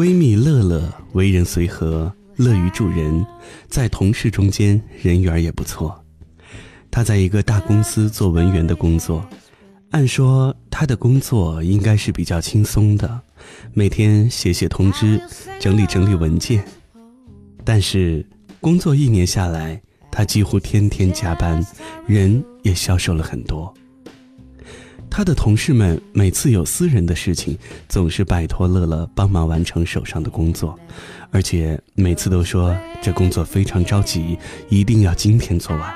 闺蜜乐乐为人随和，乐于助人，在同事中间人缘也不错。她在一个大公司做文员的工作，按说她的工作应该是比较轻松的，每天写写通知，整理整理文件。但是工作一年下来，她几乎天天加班，人也消瘦了很多。他的同事们每次有私人的事情，总是拜托乐乐帮忙完成手上的工作，而且每次都说这工作非常着急，一定要今天做完。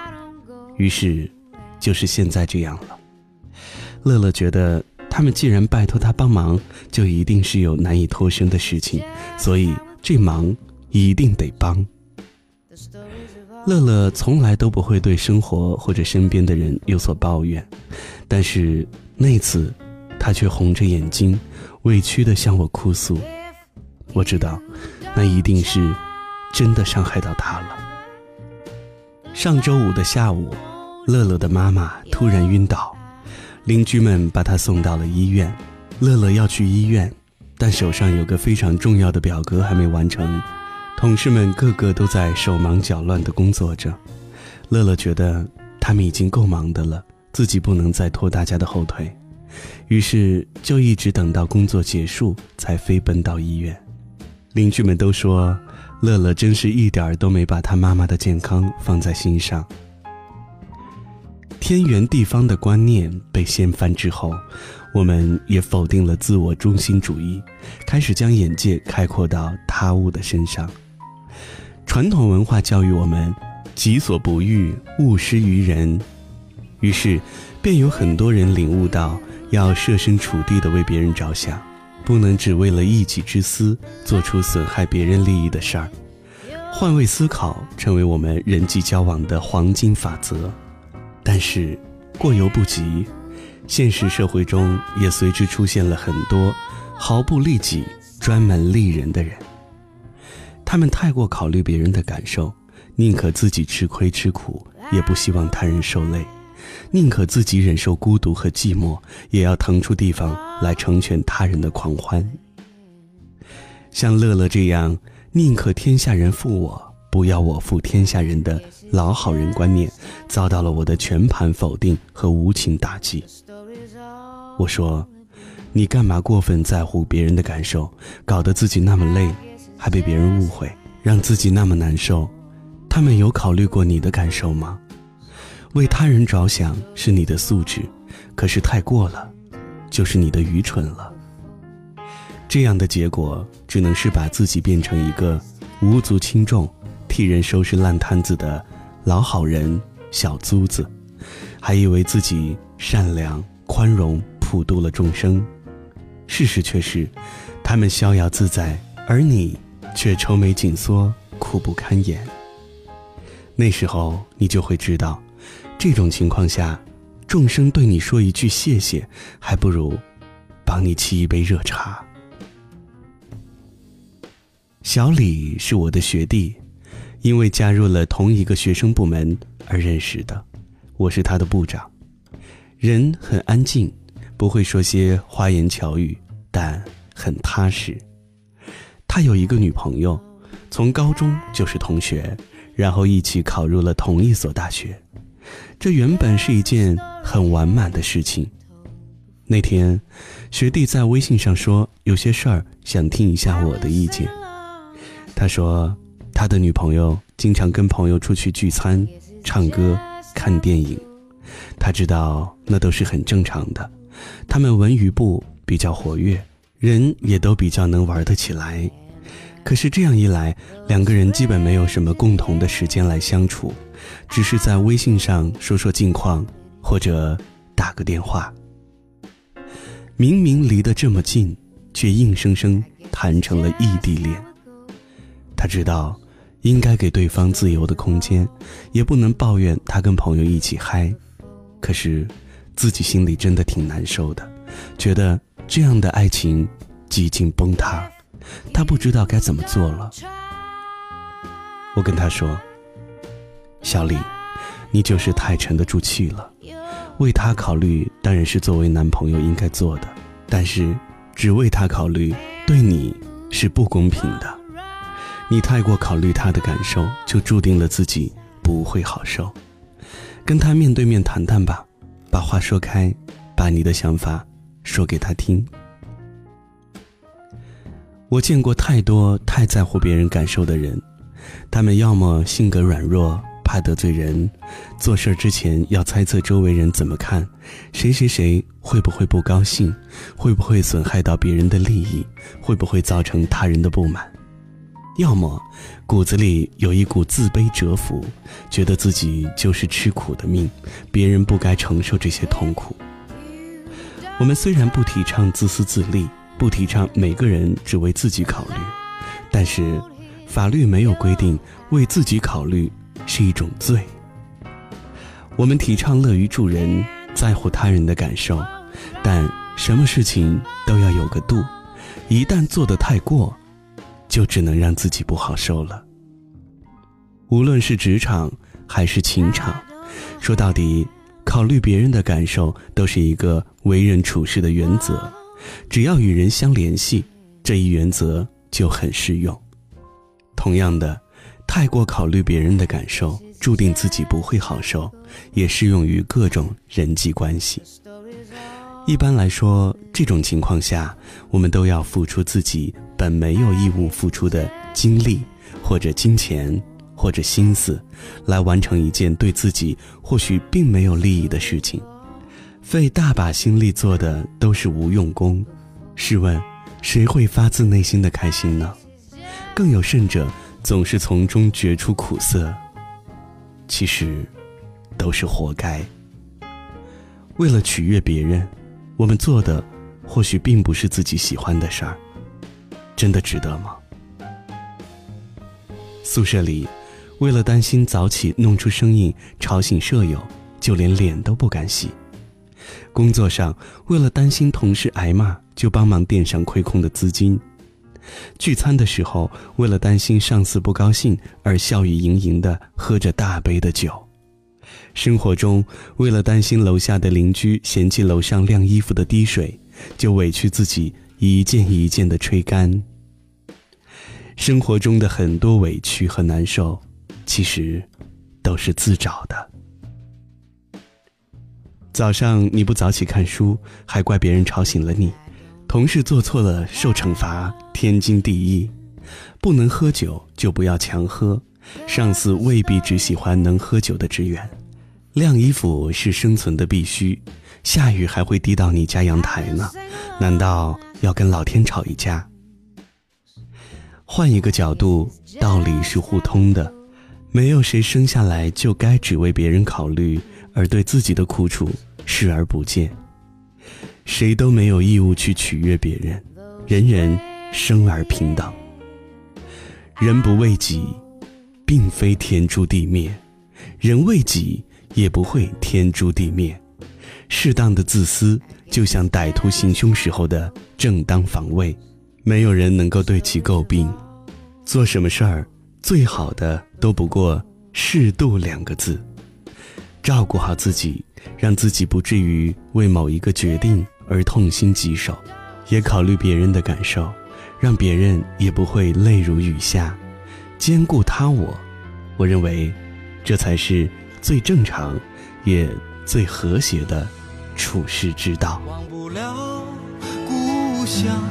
于是，就是现在这样了。乐乐觉得他们既然拜托他帮忙，就一定是有难以脱身的事情，所以这忙一定得帮。乐乐从来都不会对生活或者身边的人有所抱怨，但是。那次，他却红着眼睛，委屈地向我哭诉。我知道，那一定是真的伤害到他了。上周五的下午，乐乐的妈妈突然晕倒，邻居们把她送到了医院。乐乐要去医院，但手上有个非常重要的表格还没完成，同事们个个都在手忙脚乱地工作着。乐乐觉得他们已经够忙的了。自己不能再拖大家的后腿，于是就一直等到工作结束才飞奔到医院。邻居们都说，乐乐真是一点儿都没把他妈妈的健康放在心上。天圆地方的观念被掀翻之后，我们也否定了自我中心主义，开始将眼界开阔到他物的身上。传统文化教育我们：己所不欲，勿施于人。于是，便有很多人领悟到，要设身处地的为别人着想，不能只为了一己之私做出损害别人利益的事儿。换位思考成为我们人际交往的黄金法则。但是，过犹不及，现实社会中也随之出现了很多毫不利己、专门利人的人。他们太过考虑别人的感受，宁可自己吃亏吃苦，也不希望他人受累。宁可自己忍受孤独和寂寞，也要腾出地方来成全他人的狂欢。像乐乐这样宁可天下人负我，不要我负天下人的老好人观念，遭到了我的全盘否定和无情打击。我说：“你干嘛过分在乎别人的感受，搞得自己那么累，还被别人误会，让自己那么难受？他们有考虑过你的感受吗？”为他人着想是你的素质，可是太过了，就是你的愚蠢了。这样的结果只能是把自己变成一个无足轻重、替人收拾烂摊子的老好人、小租子，还以为自己善良、宽容、普度了众生。事实却是，他们逍遥自在，而你却愁眉紧缩、苦不堪言。那时候，你就会知道。这种情况下，众生对你说一句谢谢，还不如帮你沏一杯热茶。小李是我的学弟，因为加入了同一个学生部门而认识的。我是他的部长，人很安静，不会说些花言巧语，但很踏实。他有一个女朋友，从高中就是同学，然后一起考入了同一所大学。这原本是一件很完满的事情。那天，学弟在微信上说有些事儿想听一下我的意见。他说，他的女朋友经常跟朋友出去聚餐、唱歌、看电影，他知道那都是很正常的。他们文娱部比较活跃，人也都比较能玩得起来。可是这样一来，两个人基本没有什么共同的时间来相处，只是在微信上说说近况，或者打个电话。明明离得这么近，却硬生生谈成了异地恋。他知道应该给对方自由的空间，也不能抱怨他跟朋友一起嗨，可是自己心里真的挺难受的，觉得这样的爱情几近崩塌。他不知道该怎么做了。我跟他说：“小李，你就是太沉得住气了。为他考虑当然是作为男朋友应该做的，但是只为他考虑，对你是不公平的。你太过考虑他的感受，就注定了自己不会好受。跟他面对面谈谈吧，把话说开，把你的想法说给他听。我见过太多太在乎别人感受的人，他们要么性格软弱，怕得罪人，做事之前要猜测周围人怎么看，谁谁谁会不会不高兴，会不会损害到别人的利益，会不会造成他人的不满；要么骨子里有一股自卑折服，觉得自己就是吃苦的命，别人不该承受这些痛苦。我们虽然不提倡自私自利。不提倡每个人只为自己考虑，但是法律没有规定为自己考虑是一种罪。我们提倡乐于助人，在乎他人的感受，但什么事情都要有个度，一旦做得太过，就只能让自己不好受了。无论是职场还是情场，说到底，考虑别人的感受都是一个为人处事的原则。只要与人相联系，这一原则就很适用。同样的，太过考虑别人的感受，注定自己不会好受，也适用于各种人际关系。一般来说，这种情况下，我们都要付出自己本没有义务付出的精力，或者金钱，或者心思，来完成一件对自己或许并没有利益的事情。费大把心力做的都是无用功，试问，谁会发自内心的开心呢？更有甚者，总是从中觉出苦涩。其实，都是活该。为了取悦别人，我们做的或许并不是自己喜欢的事儿，真的值得吗？宿舍里，为了担心早起弄出声音吵醒舍友，就连脸都不敢洗。工作上，为了担心同事挨骂，就帮忙垫上亏空的资金；聚餐的时候，为了担心上司不高兴，而笑语盈盈的喝着大杯的酒；生活中，为了担心楼下的邻居嫌弃楼上晾衣服的滴水，就委屈自己一件一件的吹干。生活中的很多委屈和难受，其实都是自找的。早上你不早起看书，还怪别人吵醒了你；同事做错了受惩罚，天经地义；不能喝酒就不要强喝；上司未必只喜欢能喝酒的职员；晾衣服是生存的必须，下雨还会滴到你家阳台呢，难道要跟老天吵一架？换一个角度，道理是互通的，没有谁生下来就该只为别人考虑。而对自己的苦楚视而不见，谁都没有义务去取悦别人，人人生而平等。人不为己，并非天诛地灭；人为己，也不会天诛地灭。适当的自私，就像歹徒行凶时候的正当防卫，没有人能够对其诟病。做什么事儿，最好的都不过“适度”两个字。照顾好自己，让自己不至于为某一个决定而痛心疾首，也考虑别人的感受，让别人也不会泪如雨下，兼顾他我。我认为，这才是最正常，也最和谐的处世之道。忘不了故乡，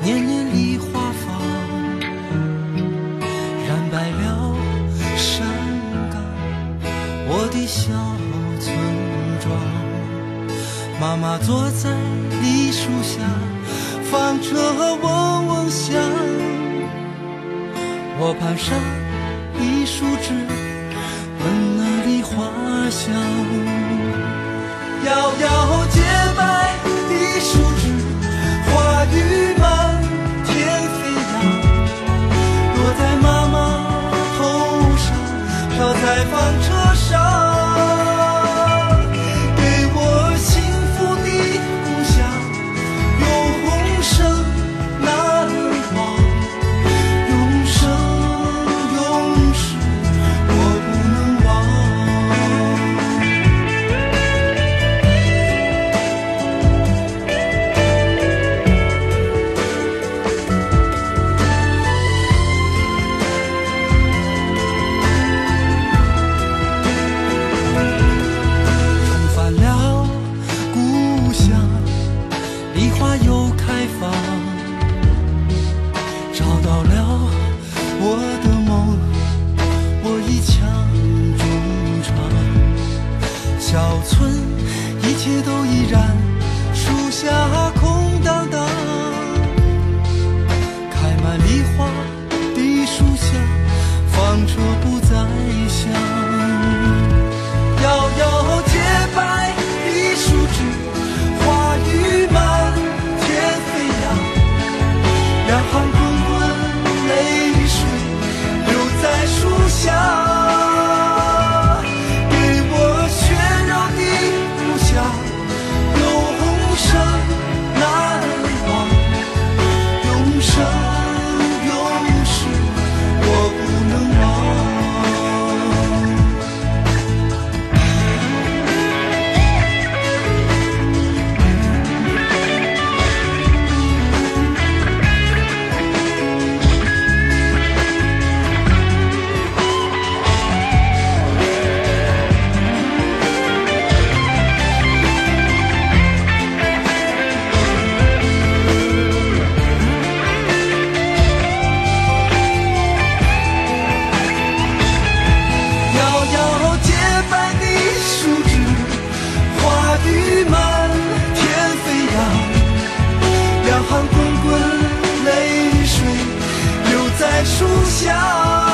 年年梨花的小村庄，妈妈坐在梨树下，放着嗡嗡响。我爬上一花寒滚滚，泪水流在树下。